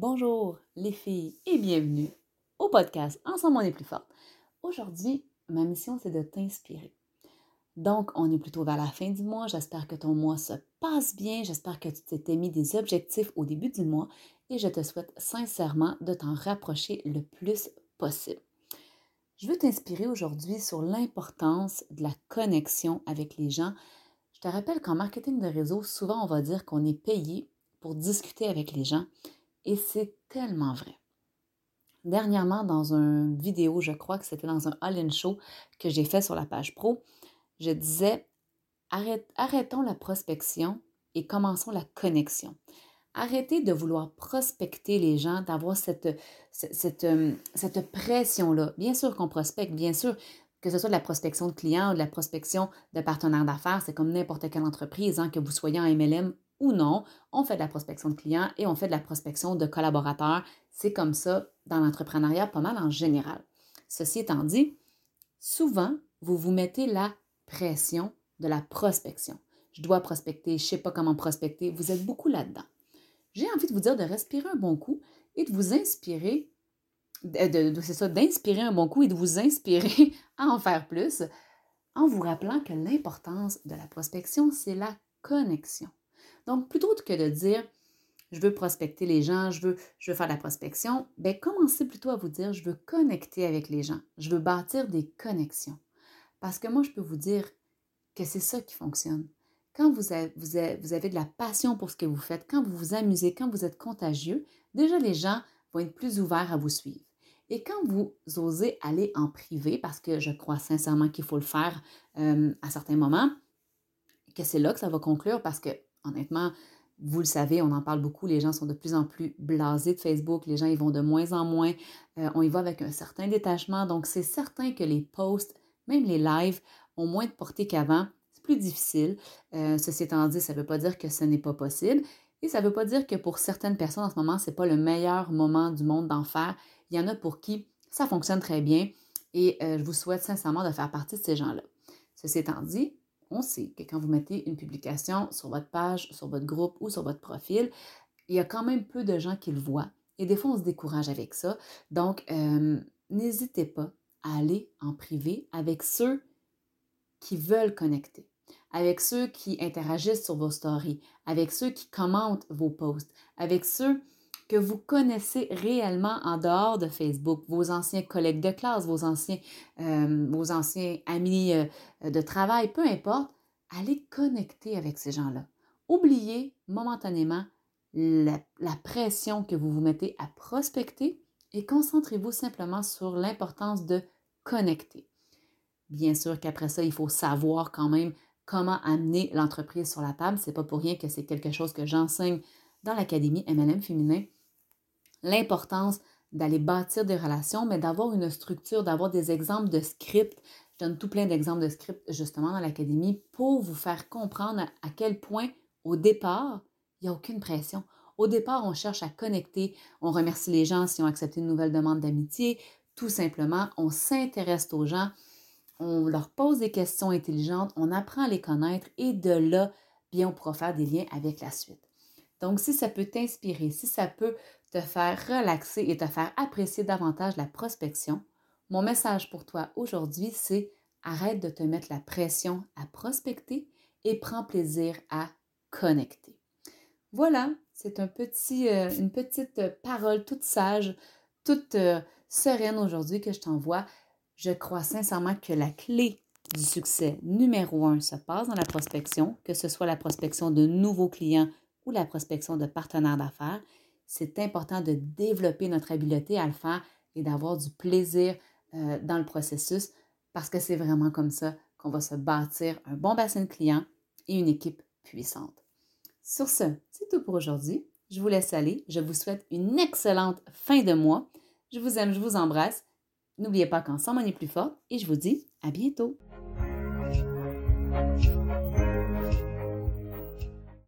Bonjour les filles et bienvenue au podcast Ensemble on est plus forte. Aujourd'hui, ma mission c'est de t'inspirer. Donc, on est plutôt vers la fin du mois. J'espère que ton mois se passe bien. J'espère que tu t'étais mis des objectifs au début du mois et je te souhaite sincèrement de t'en rapprocher le plus possible. Je veux t'inspirer aujourd'hui sur l'importance de la connexion avec les gens. Je te rappelle qu'en marketing de réseau, souvent on va dire qu'on est payé pour discuter avec les gens et c'est tellement vrai. Dernièrement, dans une vidéo, je crois que c'était dans un all-in show que j'ai fait sur la page pro, je disais arrêtons la prospection et commençons la connexion. Arrêtez de vouloir prospecter les gens, d'avoir cette, cette, euh, cette pression-là. Bien sûr qu'on prospecte, bien sûr que ce soit de la prospection de clients ou de la prospection de partenaires d'affaires, c'est comme n'importe quelle entreprise, hein, que vous soyez en MLM ou non, on fait de la prospection de clients et on fait de la prospection de collaborateurs. C'est comme ça dans l'entrepreneuriat pas mal en général. Ceci étant dit, souvent, vous vous mettez la pression de la prospection. Je dois prospecter, je ne sais pas comment prospecter. Vous êtes beaucoup là-dedans. J'ai envie de vous dire de respirer un bon coup et de vous inspirer, c'est ça, d'inspirer un bon coup et de vous inspirer à en faire plus en vous rappelant que l'importance de la prospection, c'est la connexion. Donc, plutôt que de dire je veux prospecter les gens, je veux, je veux faire de la prospection, bien, commencez plutôt à vous dire je veux connecter avec les gens, je veux bâtir des connexions. Parce que moi, je peux vous dire que c'est ça qui fonctionne. Quand vous avez, vous, avez, de la passion pour ce que vous faites, quand vous vous amusez, quand vous êtes contagieux, déjà les gens vont être plus ouverts à vous suivre. Et quand vous osez aller en privé, parce que je crois sincèrement qu'il faut le faire euh, à certains moments, que c'est là que ça va conclure parce que honnêtement, vous le savez, on en parle beaucoup, les gens sont de plus en plus blasés de Facebook, les gens y vont de moins en moins, euh, on y va avec un certain détachement, donc c'est certain que les posts, même les lives, ont moins de portée qu'avant, c'est plus difficile. Euh, ceci étant dit, ça ne veut pas dire que ce n'est pas possible, et ça ne veut pas dire que pour certaines personnes en ce moment, ce n'est pas le meilleur moment du monde d'en faire. Il y en a pour qui ça fonctionne très bien, et euh, je vous souhaite sincèrement de faire partie de ces gens-là. Ceci étant dit, on sait que quand vous mettez une publication sur votre page, sur votre groupe ou sur votre profil, il y a quand même peu de gens qui le voient. Et des fois, on se décourage avec ça. Donc, n'hésitez pas à aller en privé avec ceux qui veulent connecter, avec ceux qui interagissent sur vos stories, avec ceux qui commentent vos posts, avec ceux que vous connaissez réellement en dehors de Facebook, vos anciens collègues de classe, vos anciens, euh, vos anciens amis euh, de travail, peu importe, allez connecter avec ces gens-là. Oubliez momentanément la, la, pression que vous vous mettez à prospecter et concentrez-vous simplement sur l'importance de connecter. Bien sûr qu'après ça, il faut savoir quand même comment amener l'entreprise sur la table. C'est pas pour rien que c'est quelque chose que j'enseigne dans l'Académie MLM féminin l'importance d'aller bâtir des relations, mais d'avoir une structure, d'avoir des exemples de scripts. Je donne tout plein d'exemples de scripts justement dans l'académie pour vous faire comprendre à quel point au départ, il n'y a aucune pression. Au départ, on cherche à connecter, on remercie les gens si ont accepté une nouvelle demande d'amitié. Tout simplement, on s'intéresse aux gens, on leur pose des questions intelligentes, on apprend à les connaître et de là, bien, on pourra faire des liens avec la suite. Donc, si ça peut t'inspirer, si ça peut te faire relaxer et te faire apprécier davantage la prospection, mon message pour toi aujourd'hui, c'est arrête de te mettre la pression à prospecter et prends plaisir à connecter. Voilà, c'est euh, une petite parole toute sage, toute euh, sereine aujourd'hui que je t'envoie. Je crois sincèrement que la clé du succès numéro un se passe dans la prospection, que ce soit la prospection de nouveaux clients ou la prospection de partenaires d'affaires, c'est important de développer notre habileté à le faire et d'avoir du plaisir euh, dans le processus parce que c'est vraiment comme ça qu'on va se bâtir un bon bassin de clients et une équipe puissante. Sur ce, c'est tout pour aujourd'hui. Je vous laisse aller. Je vous souhaite une excellente fin de mois. Je vous aime, je vous embrasse. N'oubliez pas qu'ensemble on est plus fort et je vous dis à bientôt.